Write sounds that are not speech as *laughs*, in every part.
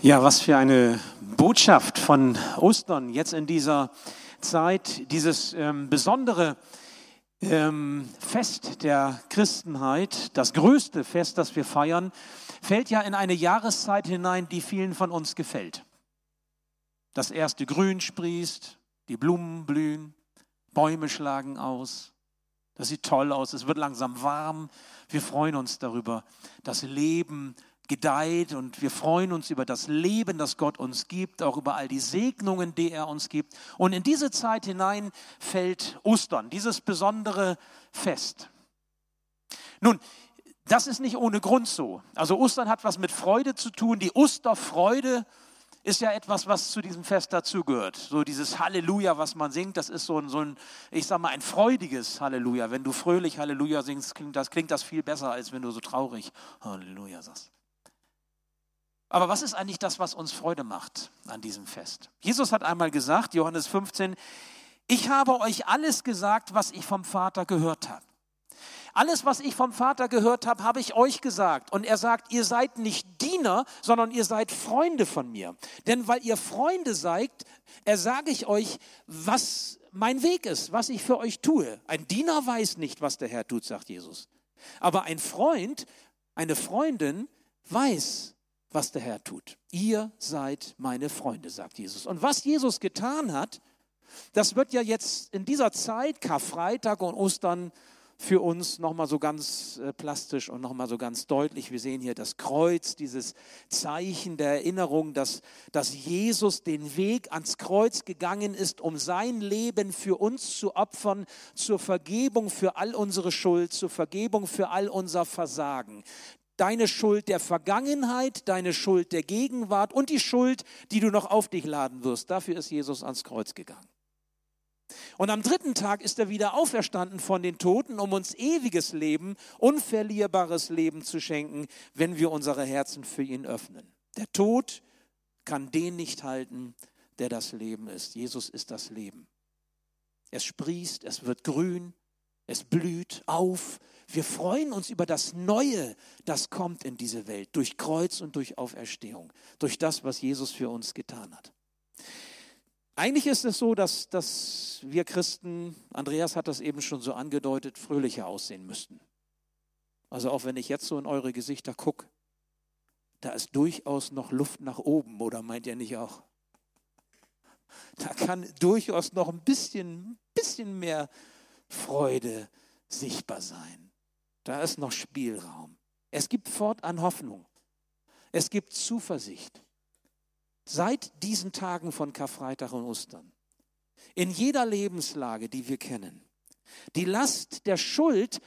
Ja, was für eine Botschaft von Ostern jetzt in dieser Zeit, dieses ähm, besondere ähm, Fest der Christenheit, das größte Fest, das wir feiern, fällt ja in eine Jahreszeit hinein, die vielen von uns gefällt. Das erste Grün sprießt, die Blumen blühen, Bäume schlagen aus. Das sieht toll aus, es wird langsam warm. Wir freuen uns darüber. Das Leben gedeiht und wir freuen uns über das Leben, das Gott uns gibt, auch über all die Segnungen, die er uns gibt. Und in diese Zeit hinein fällt Ostern, dieses besondere Fest. Nun, das ist nicht ohne Grund so. Also Ostern hat was mit Freude zu tun. Die Osterfreude ist ja etwas, was zu diesem Fest dazugehört. So dieses Halleluja, was man singt, das ist so ein, so ein, ich sag mal, ein freudiges Halleluja. Wenn du fröhlich Halleluja singst, klingt das, klingt das viel besser, als wenn du so traurig Halleluja sagst. Aber was ist eigentlich das, was uns Freude macht an diesem Fest? Jesus hat einmal gesagt, Johannes 15, ich habe euch alles gesagt, was ich vom Vater gehört habe. Alles, was ich vom Vater gehört habe, habe ich euch gesagt. Und er sagt, ihr seid nicht Diener, sondern ihr seid Freunde von mir. Denn weil ihr Freunde seid, ersage ich euch, was mein Weg ist, was ich für euch tue. Ein Diener weiß nicht, was der Herr tut, sagt Jesus. Aber ein Freund, eine Freundin weiß, was der Herr tut. Ihr seid meine Freunde, sagt Jesus. Und was Jesus getan hat, das wird ja jetzt in dieser Zeit, Karfreitag und Ostern, für uns nochmal so ganz äh, plastisch und nochmal so ganz deutlich. Wir sehen hier das Kreuz, dieses Zeichen der Erinnerung, dass, dass Jesus den Weg ans Kreuz gegangen ist, um sein Leben für uns zu opfern, zur Vergebung für all unsere Schuld, zur Vergebung für all unser Versagen deine Schuld der Vergangenheit, deine Schuld der Gegenwart und die Schuld, die du noch auf dich laden wirst. Dafür ist Jesus ans Kreuz gegangen. Und am dritten Tag ist er wieder auferstanden von den Toten, um uns ewiges Leben, unverlierbares Leben zu schenken, wenn wir unsere Herzen für ihn öffnen. Der Tod kann den nicht halten, der das Leben ist. Jesus ist das Leben. Es sprießt, es wird grün, es blüht auf, wir freuen uns über das Neue, das kommt in diese Welt, durch Kreuz und durch Auferstehung, durch das, was Jesus für uns getan hat. Eigentlich ist es so, dass, dass wir Christen, Andreas hat das eben schon so angedeutet, fröhlicher aussehen müssten. Also auch wenn ich jetzt so in eure Gesichter gucke, da ist durchaus noch Luft nach oben, oder meint ihr nicht auch? Da kann durchaus noch ein bisschen, bisschen mehr Freude sichtbar sein. Da ist noch Spielraum. Es gibt fortan Hoffnung. Es gibt Zuversicht. Seit diesen Tagen von Karfreitag und Ostern. In jeder Lebenslage, die wir kennen. Die Last der Schuld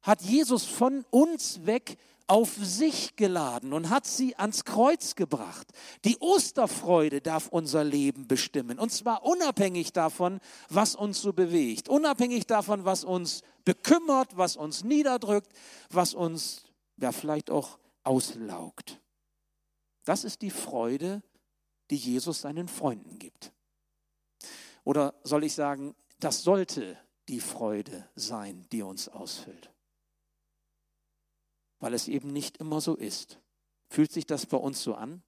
hat Jesus von uns weg auf sich geladen und hat sie ans Kreuz gebracht. Die Osterfreude darf unser Leben bestimmen. Und zwar unabhängig davon, was uns so bewegt. Unabhängig davon, was uns bekümmert, was uns niederdrückt, was uns ja vielleicht auch auslaugt. Das ist die Freude, die Jesus seinen Freunden gibt. Oder soll ich sagen, das sollte die Freude sein, die uns ausfüllt weil es eben nicht immer so ist. Fühlt sich das bei uns so an,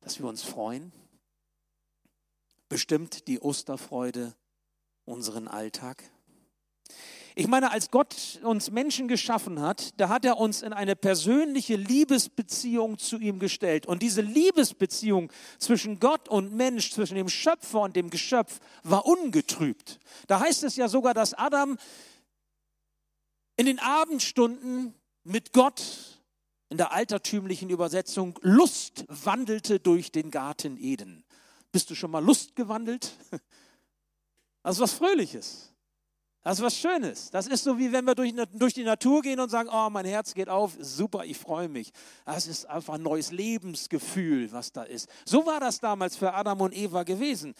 dass wir uns freuen? Bestimmt die Osterfreude unseren Alltag? Ich meine, als Gott uns Menschen geschaffen hat, da hat er uns in eine persönliche Liebesbeziehung zu ihm gestellt. Und diese Liebesbeziehung zwischen Gott und Mensch, zwischen dem Schöpfer und dem Geschöpf, war ungetrübt. Da heißt es ja sogar, dass Adam in den Abendstunden mit Gott in der altertümlichen Übersetzung Lust wandelte durch den Garten Eden. Bist du schon mal Lust gewandelt? *laughs* Das ist was Fröhliches. Das ist was Schönes. Das ist so, wie wenn wir durch, durch die Natur gehen und sagen, oh, mein Herz geht auf, super, ich freue mich. Das ist einfach ein neues Lebensgefühl, was da ist. So war das damals für Adam und Eva gewesen.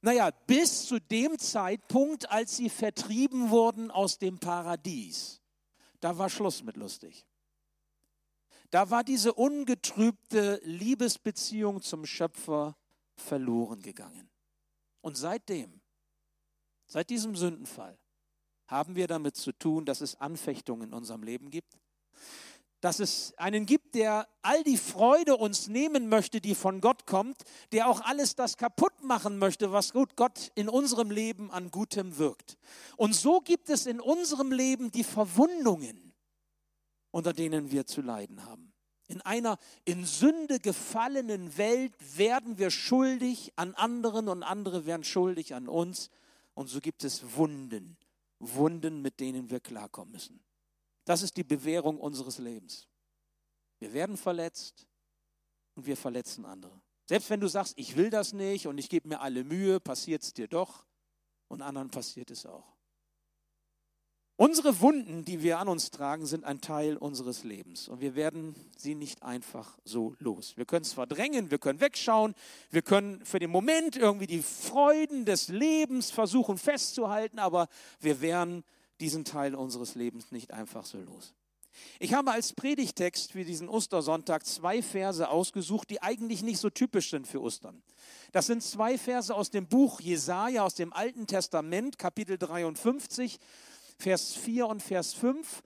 Naja, bis zu dem Zeitpunkt, als sie vertrieben wurden aus dem Paradies da war Schluss mit lustig. Da war diese ungetrübte Liebesbeziehung zum Schöpfer verloren gegangen. Und seitdem, seit diesem Sündenfall, haben wir damit zu tun, dass es Anfechtungen in unserem Leben gibt, dass es einen gibt, der all die Freude uns nehmen möchte, die von Gott kommt, der auch alles das kaputt machen möchte, was Gott in unserem Leben an Gutem wirkt. Und so gibt es in unserem Leben die Verwundungen, unter denen wir zu leiden haben. In einer in Sünde gefallenen Welt werden wir schuldig an anderen und andere werden schuldig an uns. Und so gibt es Wunden, Wunden, mit denen wir klarkommen müssen. Das ist die Bewährung unseres Lebens. Wir werden verletzt und wir verletzen andere. Selbst wenn du sagst, ich will das nicht und ich gebe mir alle Mühe, passiert es dir doch und anderen passiert es auch. Unsere Wunden, die wir an uns tragen, sind ein Teil unseres Lebens und wir werden sie nicht einfach so los. Wir können es verdrängen, wir können wegschauen, wir können für den Moment irgendwie die Freuden des Lebens versuchen festzuhalten, aber wir werden diesen Teil unseres Lebens nicht einfach so los. Ich habe als Predigtext für diesen Ostersonntag zwei Verse ausgesucht, die eigentlich nicht so typisch sind für Ostern. Das sind zwei Verse aus dem Buch Jesaja aus dem Alten Testament, Kapitel 53, Vers 4 und Vers 5.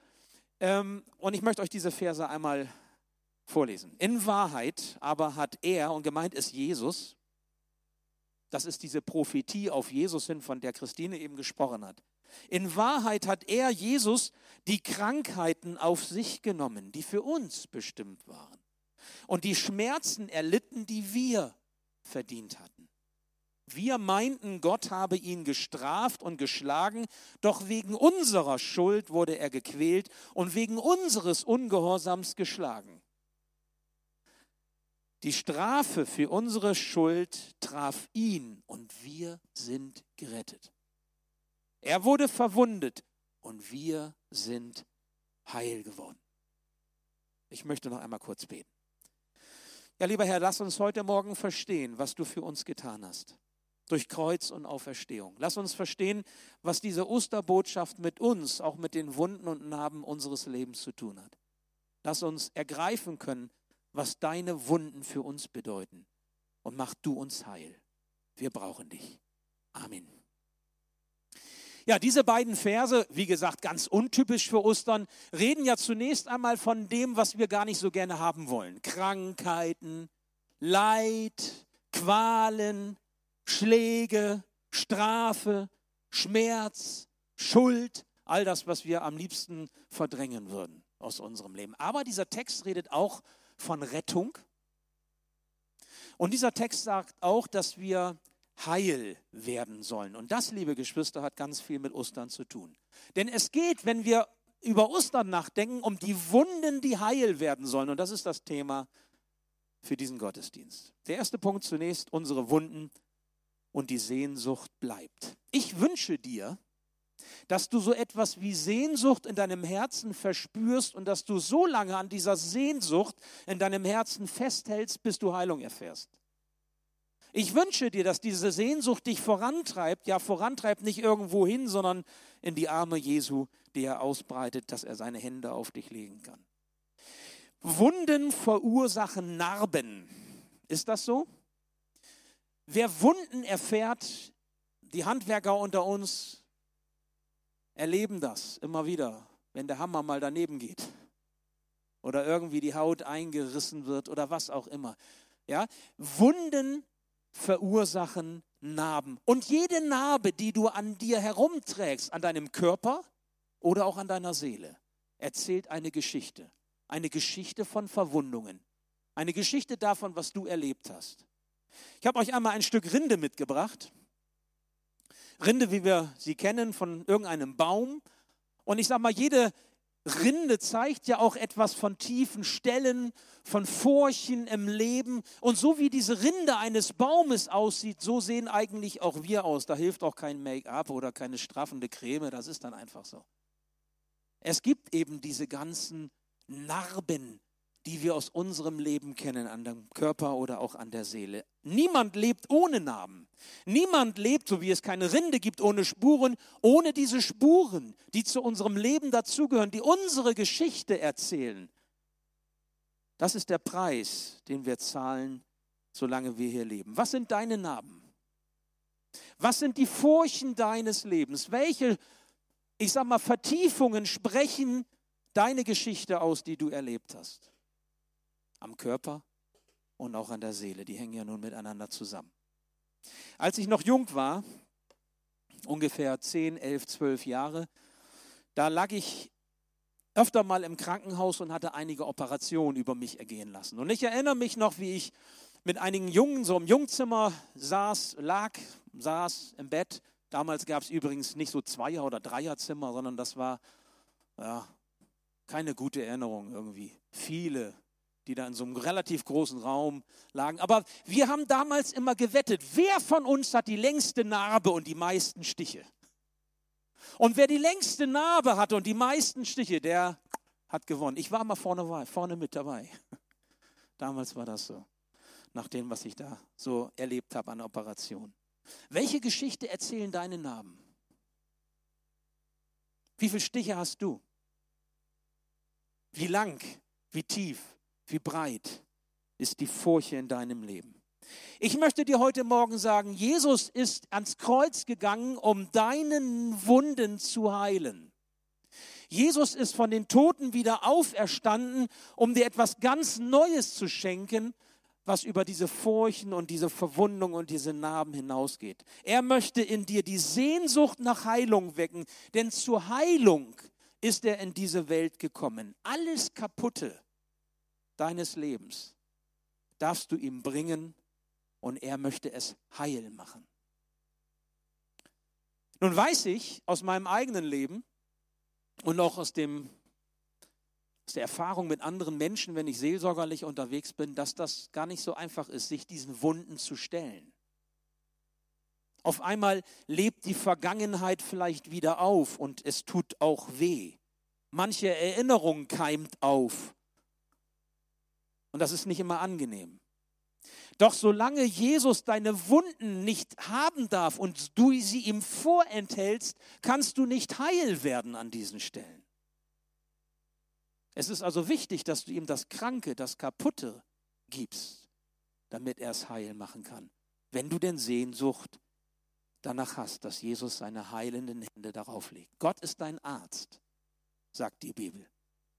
Ähm, und ich möchte euch diese Verse einmal vorlesen. In Wahrheit aber hat er, und gemeint ist Jesus, das ist diese Prophetie auf Jesus hin, von der Christine eben gesprochen hat. In Wahrheit hat er, Jesus, die Krankheiten auf sich genommen, die für uns bestimmt waren. Und die Schmerzen erlitten, die wir verdient hatten. Wir meinten, Gott habe ihn gestraft und geschlagen, doch wegen unserer Schuld wurde er gequält und wegen unseres Ungehorsams geschlagen. Die Strafe für unsere Schuld traf ihn und wir sind gerettet. Er wurde verwundet und wir sind heil geworden. Ich möchte noch einmal kurz beten. Ja, lieber Herr, lass uns heute Morgen verstehen, was du für uns getan hast. Durch Kreuz und Auferstehung. Lass uns verstehen, was diese Osterbotschaft mit uns, auch mit den Wunden und Narben unseres Lebens zu tun hat. Lass uns ergreifen können, was deine Wunden für uns bedeuten. Und mach du uns heil. Wir brauchen dich. Amen. Ja, diese beiden Verse, wie gesagt, ganz untypisch für Ostern, reden ja zunächst einmal von dem, was wir gar nicht so gerne haben wollen. Krankheiten, Leid, Qualen, Schläge, Strafe, Schmerz, Schuld, all das, was wir am liebsten verdrängen würden aus unserem Leben. Aber dieser Text redet auch von Rettung. Und dieser Text sagt auch, dass wir heil werden sollen. Und das, liebe Geschwister, hat ganz viel mit Ostern zu tun. Denn es geht, wenn wir über Ostern nachdenken, um die Wunden, die heil werden sollen. Und das ist das Thema für diesen Gottesdienst. Der erste Punkt zunächst, unsere Wunden und die Sehnsucht bleibt. Ich wünsche dir, dass du so etwas wie Sehnsucht in deinem Herzen verspürst und dass du so lange an dieser Sehnsucht in deinem Herzen festhältst, bis du Heilung erfährst. Ich wünsche dir, dass diese Sehnsucht dich vorantreibt, ja vorantreibt nicht irgendwo hin, sondern in die Arme Jesu, die er ausbreitet, dass er seine Hände auf dich legen kann. Wunden verursachen Narben. Ist das so? Wer Wunden erfährt, die Handwerker unter uns erleben das immer wieder, wenn der Hammer mal daneben geht oder irgendwie die Haut eingerissen wird oder was auch immer. Ja, Wunden verursachen Narben. Und jede Narbe, die du an dir herumträgst, an deinem Körper oder auch an deiner Seele, erzählt eine Geschichte. Eine Geschichte von Verwundungen. Eine Geschichte davon, was du erlebt hast. Ich habe euch einmal ein Stück Rinde mitgebracht. Rinde, wie wir sie kennen, von irgendeinem Baum. Und ich sage mal, jede Rinde zeigt ja auch etwas von tiefen Stellen, von Furchen im Leben. Und so wie diese Rinde eines Baumes aussieht, so sehen eigentlich auch wir aus. Da hilft auch kein Make-up oder keine straffende Creme, das ist dann einfach so. Es gibt eben diese ganzen Narben, die wir aus unserem Leben kennen, an dem Körper oder auch an der Seele. Niemand lebt ohne Narben. Niemand lebt, so wie es keine Rinde gibt, ohne Spuren, ohne diese Spuren, die zu unserem Leben dazugehören, die unsere Geschichte erzählen. Das ist der Preis, den wir zahlen, solange wir hier leben. Was sind deine Narben? Was sind die Furchen deines Lebens? Welche, ich sag mal, Vertiefungen sprechen deine Geschichte aus, die du erlebt hast. Am Körper und auch an der Seele. Die hängen ja nun miteinander zusammen. Als ich noch jung war, ungefähr 10, 11, 12 Jahre, da lag ich öfter mal im Krankenhaus und hatte einige Operationen über mich ergehen lassen. Und ich erinnere mich noch, wie ich mit einigen Jungen so im Jungzimmer saß, lag, saß im Bett. Damals gab es übrigens nicht so Zweier- oder Dreierzimmer, sondern das war ja, keine gute Erinnerung irgendwie. Viele, die da in so einem relativ großen Raum lagen. Aber wir haben damals immer gewettet, wer von uns hat die längste Narbe und die meisten Stiche? Und wer die längste Narbe hatte und die meisten Stiche, der hat gewonnen. Ich war mal vorne, vorne mit dabei. *laughs* Damals war das so, nach dem, was ich da so erlebt habe an Operationen. Welche Geschichte erzählen deine Narben? Wie viele Stiche hast du? Wie lang, wie tief, wie breit ist die Furche in deinem Leben? Ich möchte dir heute Morgen sagen, Jesus ist ans Kreuz gegangen, um deinen Wunden zu heilen. Jesus ist von den Toten wieder auferstanden, um dir etwas ganz Neues zu schenken, was über diese Furchen und diese Verwundung und diese Narben hinausgeht. Er möchte in dir die Sehnsucht nach Heilung wecken, denn zur Heilung ist er in diese Welt gekommen. Alles Kaputte deines Lebens darfst du ihm bringen und er möchte es heil machen. Nun weiß ich aus meinem eigenen Leben und auch aus, dem, aus der Erfahrung mit anderen Menschen, wenn ich seelsorgerlich unterwegs bin, dass das gar nicht so einfach ist, sich diesen Wunden zu stellen. Auf einmal lebt die Vergangenheit vielleicht wieder auf und es tut auch weh. Manche Erinnerung keimt auf. Und das ist nicht immer angenehm. Doch solange Jesus deine Wunden nicht haben darf und du sie ihm vorenthältst, kannst du nicht heil werden an diesen Stellen. Es ist also wichtig, dass du ihm das Kranke, das Kaputte gibst, damit er es heil machen kann. Wenn du denn Sehnsucht danach hast, dass Jesus seine heilenden Hände darauf legt. Gott ist dein Arzt, sagt die Bibel.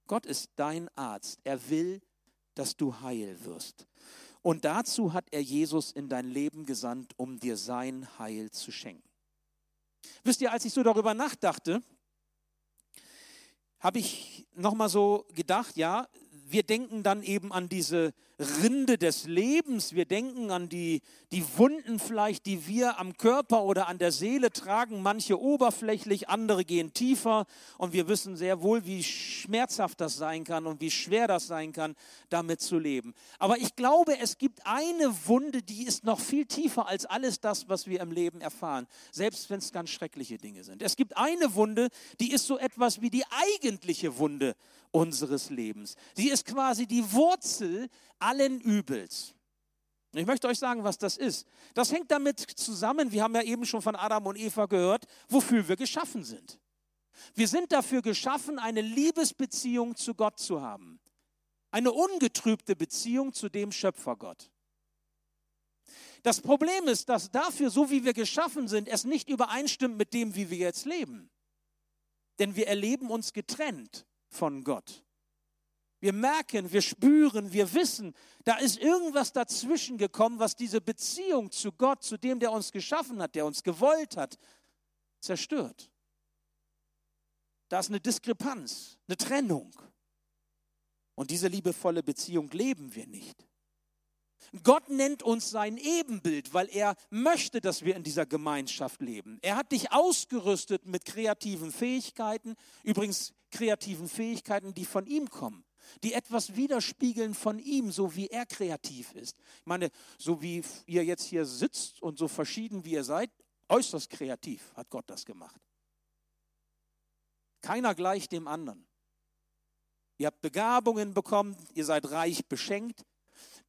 Gott ist dein Arzt. Er will, dass du heil wirst. Und dazu hat er Jesus in dein Leben gesandt, um dir sein Heil zu schenken. Wisst ihr, als ich so darüber nachdachte, habe ich nochmal so gedacht, ja, wir denken dann eben an diese Rinde des Lebens, wir denken an die, die Wunden vielleicht, die wir am Körper oder an der Seele tragen, manche oberflächlich, andere gehen tiefer und wir wissen sehr wohl, wie schmerzhaft das sein kann und wie schwer das sein kann, damit zu leben. Aber ich glaube, es gibt eine Wunde, die ist noch viel tiefer als alles das, was wir im Leben erfahren, selbst wenn es ganz schreckliche Dinge sind. Es gibt eine Wunde, die ist so etwas wie die eigentliche Wunde unseres Lebens. Sie ist quasi die Wurzel allen Übels. Ich möchte euch sagen, was das ist. Das hängt damit zusammen, wir haben ja eben schon von Adam und Eva gehört, wofür wir geschaffen sind. Wir sind dafür geschaffen, eine Liebesbeziehung zu Gott zu haben. Eine ungetrübte Beziehung zu dem Schöpfergott. Das Problem ist, dass dafür, so wie wir geschaffen sind, es nicht übereinstimmt mit dem, wie wir jetzt leben. Denn wir erleben uns getrennt von Gott. Wir merken, wir spüren, wir wissen, da ist irgendwas dazwischen gekommen, was diese Beziehung zu Gott, zu dem, der uns geschaffen hat, der uns gewollt hat, zerstört. Da ist eine Diskrepanz, eine Trennung. Und diese liebevolle Beziehung leben wir nicht. Gott nennt uns sein Ebenbild, weil er möchte, dass wir in dieser Gemeinschaft leben. Er hat dich ausgerüstet mit kreativen Fähigkeiten, übrigens kreativen Fähigkeiten, die von ihm kommen, die etwas widerspiegeln von ihm, so wie er kreativ ist. Ich meine, so wie ihr jetzt hier sitzt und so verschieden wie ihr seid, äußerst kreativ hat Gott das gemacht. Keiner gleich dem anderen. Ihr habt Begabungen bekommen, ihr seid reich beschenkt,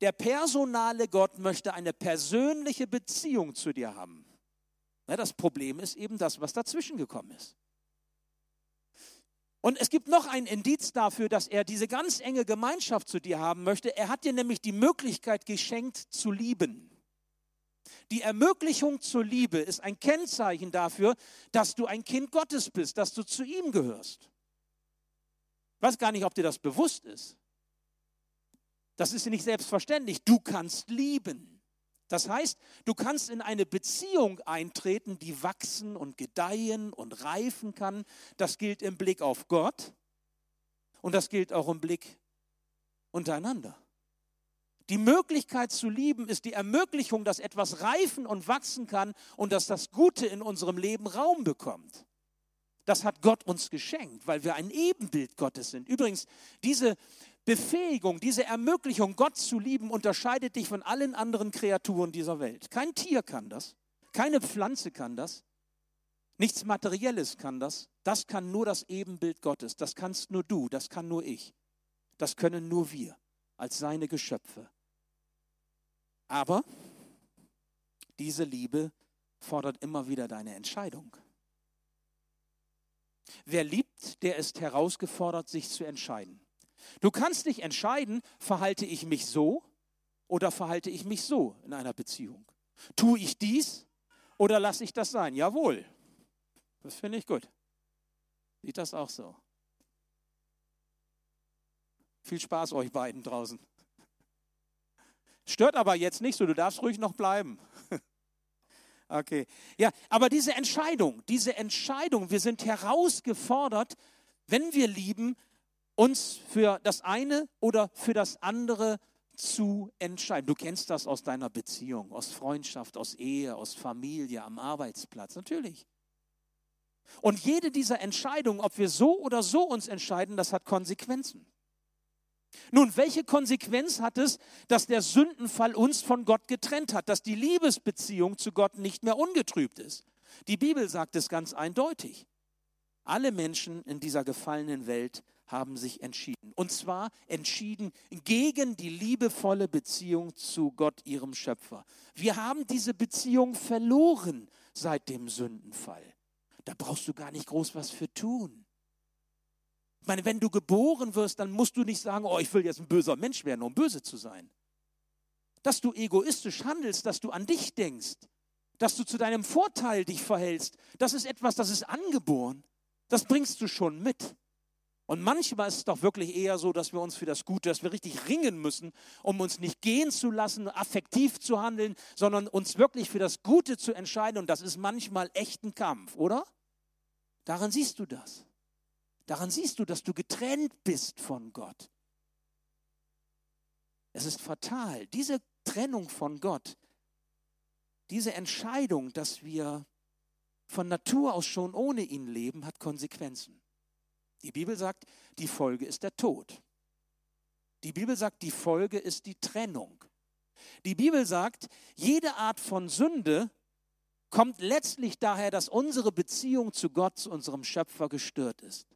der personale Gott möchte eine persönliche Beziehung zu dir haben. Das Problem ist eben das, was dazwischen gekommen ist. Und es gibt noch ein Indiz dafür, dass er diese ganz enge Gemeinschaft zu dir haben möchte. Er hat dir nämlich die Möglichkeit geschenkt zu lieben. Die Ermöglichung zur Liebe ist ein Kennzeichen dafür, dass du ein Kind Gottes bist, dass du zu ihm gehörst. Ich weiß gar nicht, ob dir das bewusst ist. Das ist nicht selbstverständlich. Du kannst lieben. Das heißt, du kannst in eine Beziehung eintreten, die wachsen und gedeihen und reifen kann. Das gilt im Blick auf Gott und das gilt auch im Blick untereinander. Die Möglichkeit zu lieben ist die Ermöglichung, dass etwas reifen und wachsen kann und dass das Gute in unserem Leben Raum bekommt. Das hat Gott uns geschenkt, weil wir ein Ebenbild Gottes sind. Übrigens, diese Befähigung, diese Ermöglichung, Gott zu lieben, unterscheidet dich von allen anderen Kreaturen dieser Welt. Kein Tier kann das, keine Pflanze kann das, nichts Materielles kann das. Das kann nur das Ebenbild Gottes, das kannst nur du, das kann nur ich, das können nur wir als seine Geschöpfe. Aber diese Liebe fordert immer wieder deine Entscheidung. Wer liebt, der ist herausgefordert, sich zu entscheiden. Du kannst dich entscheiden, verhalte ich mich so oder verhalte ich mich so in einer Beziehung. Tue ich dies oder lasse ich das sein? Jawohl. Das finde ich gut. Sieht das auch so? Viel Spaß euch beiden draußen. Stört aber jetzt nicht so, du darfst ruhig noch bleiben. *laughs* Okay. Ja, aber diese Entscheidung, diese Entscheidung, wir sind herausgefordert, wenn wir lieben, uns für das eine oder für das andere zu entscheiden. Du kennst das aus deiner Beziehung, aus Freundschaft, aus Ehe, aus Familie, am Arbeitsplatz, natürlich. Und jede dieser Entscheidungen, ob wir so oder so uns entscheiden, das hat Konsequenzen. Nun, welche Konsequenz hat es, dass der Sündenfall uns von Gott getrennt hat, dass die Liebesbeziehung zu Gott nicht mehr ungetrübt ist? Die Bibel sagt es ganz eindeutig. Alle Menschen in dieser gefallenen Welt haben sich entschieden. Und zwar entschieden gegen die liebevolle Beziehung zu Gott, ihrem Schöpfer. Wir haben diese Beziehung verloren seit dem Sündenfall. Da brauchst du gar nicht groß was für tun. Ich meine, wenn du geboren wirst, dann musst du nicht sagen, oh, ich will jetzt ein böser Mensch werden, um böse zu sein. Dass du egoistisch handelst, dass du an dich denkst, dass du zu deinem Vorteil dich verhältst, das ist etwas, das ist angeboren. Das bringst du schon mit. Und manchmal ist es doch wirklich eher so, dass wir uns für das Gute, dass wir richtig ringen müssen, um uns nicht gehen zu lassen, affektiv zu handeln, sondern uns wirklich für das Gute zu entscheiden. Und das ist manchmal echt ein Kampf, oder? Daran siehst du das. Daran siehst du, dass du getrennt bist von Gott. Es ist fatal. Diese Trennung von Gott, diese Entscheidung, dass wir von Natur aus schon ohne ihn leben, hat Konsequenzen. Die Bibel sagt, die Folge ist der Tod. Die Bibel sagt, die Folge ist die Trennung. Die Bibel sagt, jede Art von Sünde kommt letztlich daher, dass unsere Beziehung zu Gott, zu unserem Schöpfer gestört ist.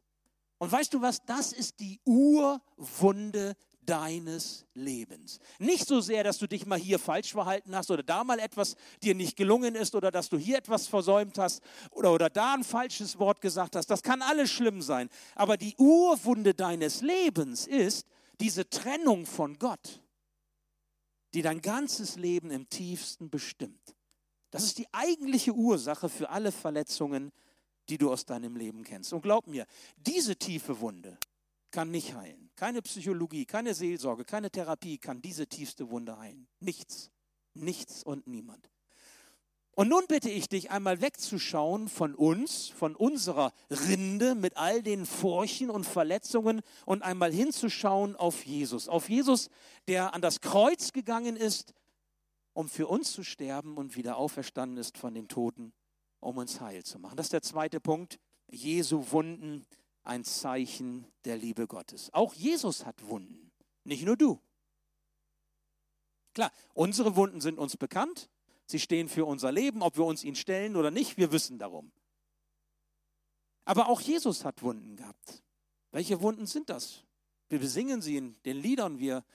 Und weißt du was? Das ist die Urwunde deines Lebens. Nicht so sehr, dass du dich mal hier falsch verhalten hast oder da mal etwas dir nicht gelungen ist oder dass du hier etwas versäumt hast oder, oder da ein falsches Wort gesagt hast. Das kann alles schlimm sein. Aber die Urwunde deines Lebens ist diese Trennung von Gott, die dein ganzes Leben im tiefsten bestimmt. Das ist die eigentliche Ursache für alle Verletzungen, die du aus deinem Leben kennst. Und glaub mir, diese tiefe Wunde kann nicht heilen. Keine Psychologie, keine Seelsorge, keine Therapie kann diese tiefste Wunde heilen. Nichts, nichts und niemand. Und nun bitte ich dich einmal wegzuschauen von uns, von unserer Rinde mit all den Furchen und Verletzungen und einmal hinzuschauen auf Jesus. Auf Jesus, der an das Kreuz gegangen ist, um für uns zu sterben und wieder auferstanden ist von den Toten um uns heil zu machen. Das ist der zweite Punkt. Jesu Wunden, ein Zeichen der Liebe Gottes. Auch Jesus hat Wunden, nicht nur du. Klar, unsere Wunden sind uns bekannt. Sie stehen für unser Leben, ob wir uns ihnen stellen oder nicht, wir wissen darum. Aber auch Jesus hat Wunden gehabt. Welche Wunden sind das? Wir besingen sie in den Liedern, wir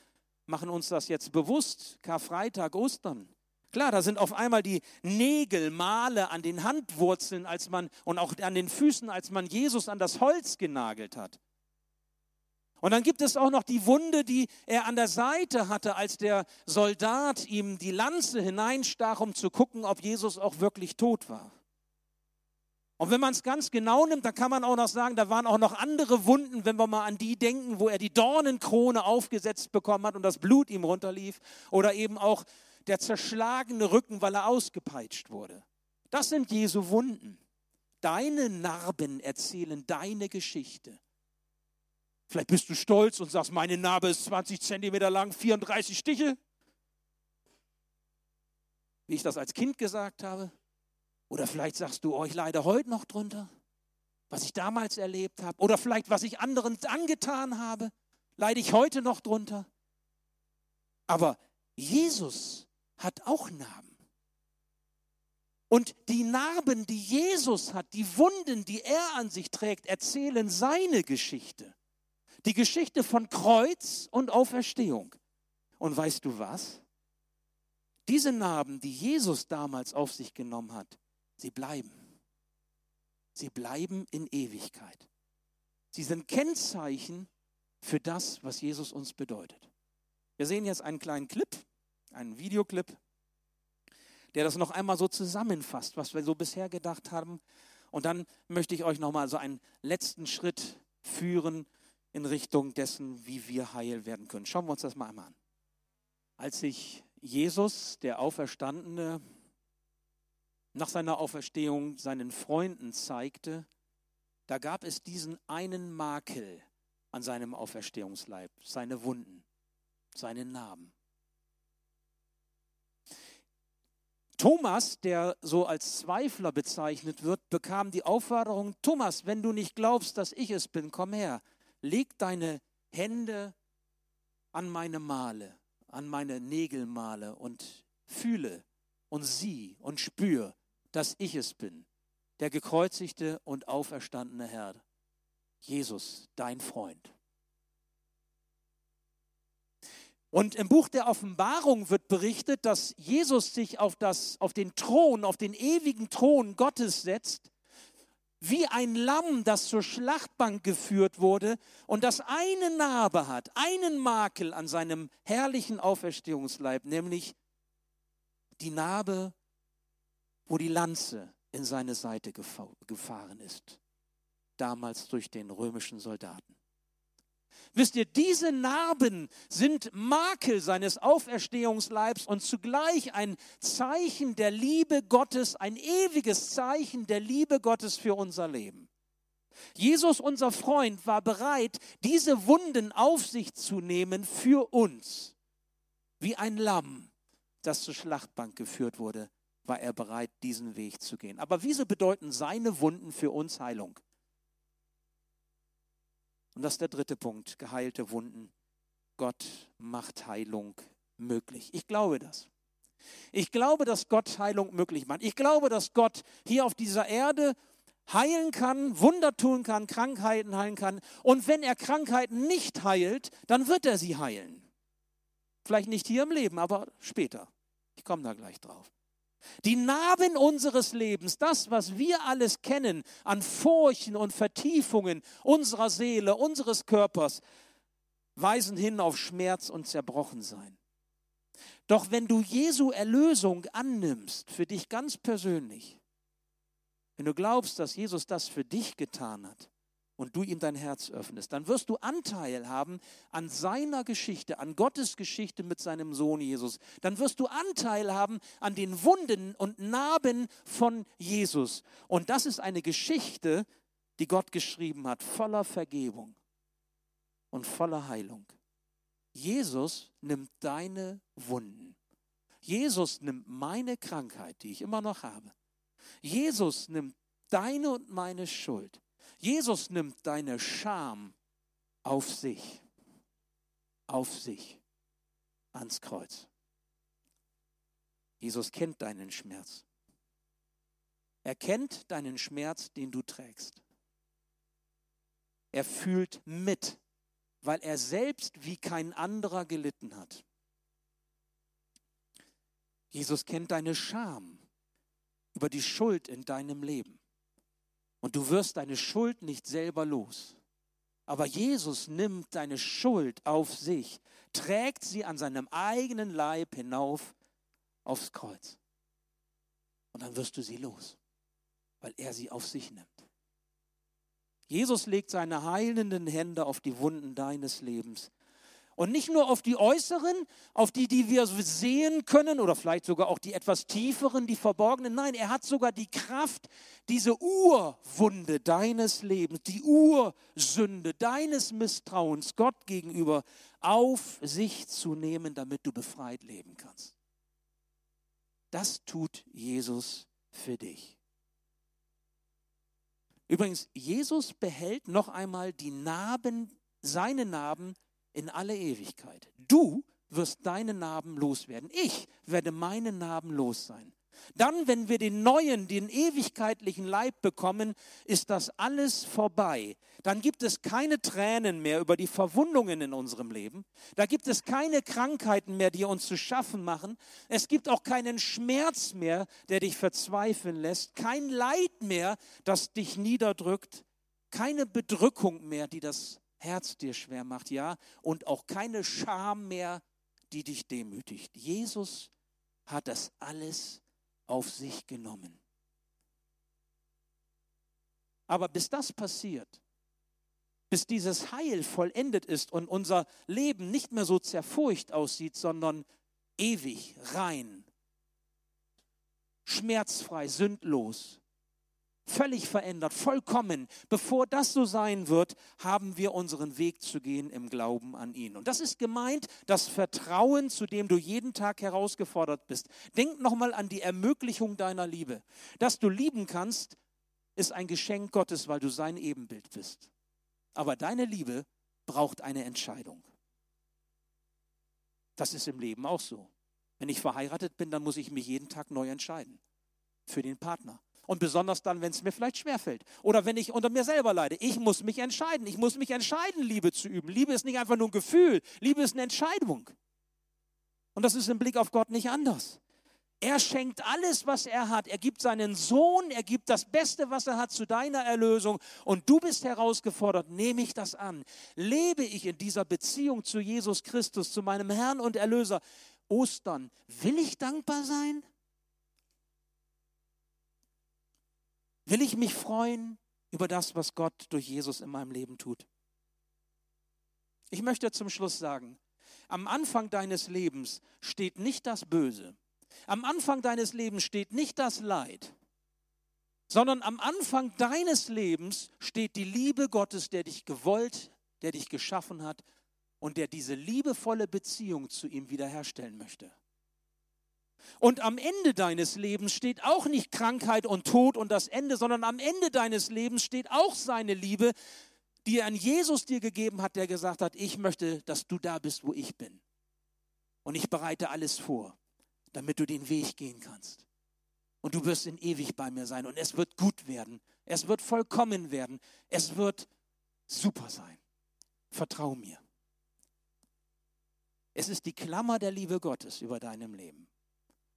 machen uns das jetzt bewusst. Karfreitag, Ostern. Klar, da sind auf einmal die Nägel, Male an den Handwurzeln als man, und auch an den Füßen, als man Jesus an das Holz genagelt hat. Und dann gibt es auch noch die Wunde, die er an der Seite hatte, als der Soldat ihm die Lanze hineinstach, um zu gucken, ob Jesus auch wirklich tot war. Und wenn man es ganz genau nimmt, dann kann man auch noch sagen, da waren auch noch andere Wunden, wenn wir mal an die denken, wo er die Dornenkrone aufgesetzt bekommen hat und das Blut ihm runterlief. Oder eben auch der zerschlagene Rücken, weil er ausgepeitscht wurde. Das sind Jesu Wunden. Deine Narben erzählen deine Geschichte. Vielleicht bist du stolz und sagst, meine Narbe ist 20 Zentimeter lang, 34 Stiche. Wie ich das als Kind gesagt habe. Oder vielleicht sagst du, oh, ich leide heute noch drunter, was ich damals erlebt habe. Oder vielleicht, was ich anderen angetan habe, leide ich heute noch drunter. Aber Jesus hat auch Narben. Und die Narben, die Jesus hat, die Wunden, die er an sich trägt, erzählen seine Geschichte. Die Geschichte von Kreuz und Auferstehung. Und weißt du was? Diese Narben, die Jesus damals auf sich genommen hat, sie bleiben. Sie bleiben in Ewigkeit. Sie sind Kennzeichen für das, was Jesus uns bedeutet. Wir sehen jetzt einen kleinen Clip, einen Videoclip, der das noch einmal so zusammenfasst, was wir so bisher gedacht haben. Und dann möchte ich euch noch mal so einen letzten Schritt führen in Richtung dessen, wie wir heil werden können. Schauen wir uns das mal einmal an. Als sich Jesus, der Auferstandene, nach seiner Auferstehung seinen Freunden zeigte, da gab es diesen einen Makel an seinem Auferstehungsleib, seine Wunden, seine Narben. Thomas, der so als Zweifler bezeichnet wird, bekam die Aufforderung, Thomas, wenn du nicht glaubst, dass ich es bin, komm her, leg deine Hände an meine Male, an meine Nägelmale und fühle und sieh und spür, dass ich es bin, der gekreuzigte und auferstandene Herr, Jesus, dein Freund. Und im Buch der Offenbarung wird berichtet, dass Jesus sich auf, das, auf den Thron, auf den ewigen Thron Gottes setzt, wie ein Lamm, das zur Schlachtbank geführt wurde und das eine Narbe hat, einen Makel an seinem herrlichen Auferstehungsleib, nämlich die Narbe, wo die Lanze in seine Seite gefahren ist, damals durch den römischen Soldaten. Wisst ihr, diese Narben sind Makel seines Auferstehungsleibs und zugleich ein Zeichen der Liebe Gottes, ein ewiges Zeichen der Liebe Gottes für unser Leben. Jesus, unser Freund, war bereit, diese Wunden auf sich zu nehmen für uns. Wie ein Lamm, das zur Schlachtbank geführt wurde, war er bereit, diesen Weg zu gehen. Aber wieso bedeuten seine Wunden für uns Heilung? Und das ist der dritte Punkt, geheilte Wunden. Gott macht Heilung möglich. Ich glaube das. Ich glaube, dass Gott Heilung möglich macht. Ich glaube, dass Gott hier auf dieser Erde heilen kann, Wunder tun kann, Krankheiten heilen kann. Und wenn er Krankheiten nicht heilt, dann wird er sie heilen. Vielleicht nicht hier im Leben, aber später. Ich komme da gleich drauf. Die Narben unseres Lebens, das, was wir alles kennen an Furchen und Vertiefungen unserer Seele, unseres Körpers, weisen hin auf Schmerz und Zerbrochensein. Doch wenn du Jesu Erlösung annimmst, für dich ganz persönlich, wenn du glaubst, dass Jesus das für dich getan hat, und du ihm dein Herz öffnest, dann wirst du Anteil haben an seiner Geschichte, an Gottes Geschichte mit seinem Sohn Jesus. Dann wirst du Anteil haben an den Wunden und Narben von Jesus. Und das ist eine Geschichte, die Gott geschrieben hat, voller Vergebung und voller Heilung. Jesus nimmt deine Wunden. Jesus nimmt meine Krankheit, die ich immer noch habe. Jesus nimmt deine und meine Schuld. Jesus nimmt deine Scham auf sich, auf sich, ans Kreuz. Jesus kennt deinen Schmerz. Er kennt deinen Schmerz, den du trägst. Er fühlt mit, weil er selbst wie kein anderer gelitten hat. Jesus kennt deine Scham über die Schuld in deinem Leben. Und du wirst deine Schuld nicht selber los. Aber Jesus nimmt deine Schuld auf sich, trägt sie an seinem eigenen Leib hinauf aufs Kreuz. Und dann wirst du sie los. weil er sie auf sich nimmt. Jesus legt seine heilenden Hände auf die Wunden deines Lebens. Und nicht nur auf die äußeren, auf die, die wir sehen können oder vielleicht sogar auch die etwas tieferen, die verborgenen. Nein, er hat sogar die Kraft, diese Urwunde deines Lebens, die Ursünde deines Misstrauens Gott gegenüber auf sich zu nehmen, damit du befreit leben kannst. Das tut Jesus für dich. Übrigens, Jesus behält noch einmal die Narben, seine Narben in alle Ewigkeit. Du wirst deine Narben loswerden. Ich werde meine Narben los sein. Dann, wenn wir den neuen, den ewigkeitlichen Leib bekommen, ist das alles vorbei. Dann gibt es keine Tränen mehr über die Verwundungen in unserem Leben. Da gibt es keine Krankheiten mehr, die uns zu schaffen machen. Es gibt auch keinen Schmerz mehr, der dich verzweifeln lässt. Kein Leid mehr, das dich niederdrückt. Keine Bedrückung mehr, die das Herz dir schwer macht, ja. Und auch keine Scham mehr, die dich demütigt. Jesus hat das alles auf sich genommen. Aber bis das passiert, bis dieses Heil vollendet ist und unser Leben nicht mehr so zerfurcht aussieht, sondern ewig, rein, schmerzfrei, sündlos, völlig verändert, vollkommen. Bevor das so sein wird, haben wir unseren Weg zu gehen im Glauben an ihn. Und das ist gemeint, das Vertrauen, zu dem du jeden Tag herausgefordert bist. Denk nochmal an die Ermöglichung deiner Liebe. Dass du lieben kannst, ist ein Geschenk Gottes, weil du sein Ebenbild bist. Aber deine Liebe braucht eine Entscheidung. Das ist im Leben auch so. Wenn ich verheiratet bin, dann muss ich mich jeden Tag neu entscheiden für den Partner. Und besonders dann, wenn es mir vielleicht schwerfällt. Oder wenn ich unter mir selber leide. Ich muss mich entscheiden. Ich muss mich entscheiden, Liebe zu üben. Liebe ist nicht einfach nur ein Gefühl. Liebe ist eine Entscheidung. Und das ist im Blick auf Gott nicht anders. Er schenkt alles, was er hat. Er gibt seinen Sohn, er gibt das Beste, was er hat, zu deiner Erlösung. Und du bist herausgefordert, nehme ich das an? Lebe ich in dieser Beziehung zu Jesus Christus, zu meinem Herrn und Erlöser? Ostern, will ich dankbar sein? Will ich mich freuen über das, was Gott durch Jesus in meinem Leben tut? Ich möchte zum Schluss sagen, am Anfang deines Lebens steht nicht das Böse. Am Anfang deines Lebens steht nicht das Leid, sondern am Anfang deines Lebens steht die Liebe Gottes, der dich gewollt, der dich geschaffen hat und der diese liebevolle Beziehung zu ihm wiederherstellen möchte. Und am Ende deines Lebens steht auch nicht Krankheit und Tod und das Ende, sondern am Ende deines Lebens steht auch seine Liebe, die er an Jesus dir gegeben hat, der gesagt hat, ich möchte, dass du da bist, wo ich bin. Und ich bereite alles vor, damit du den Weg gehen kannst. Und du wirst in ewig bei mir sein. Und es wird gut werden. Es wird vollkommen werden. Es wird super sein. Vertrau mir. Es ist die Klammer der Liebe Gottes über deinem Leben.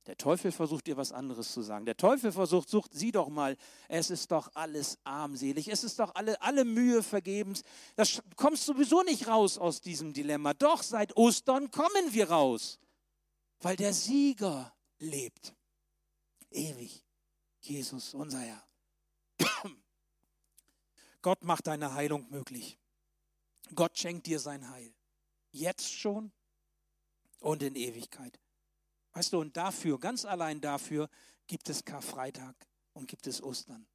Der Teufel versucht dir was anderes zu sagen. Der Teufel versucht, sucht sie doch mal, es ist doch alles armselig, es ist doch alle, alle Mühe vergebens. Das kommst sowieso nicht raus aus diesem Dilemma. Doch seit Ostern kommen wir raus, weil der Sieger lebt. Ewig. Jesus, unser Herr. *coughs* Gott macht deine Heilung möglich. Gott schenkt dir sein Heil. Jetzt schon und in Ewigkeit. Weißt du, und dafür, ganz allein dafür, gibt es Karfreitag und gibt es Ostern.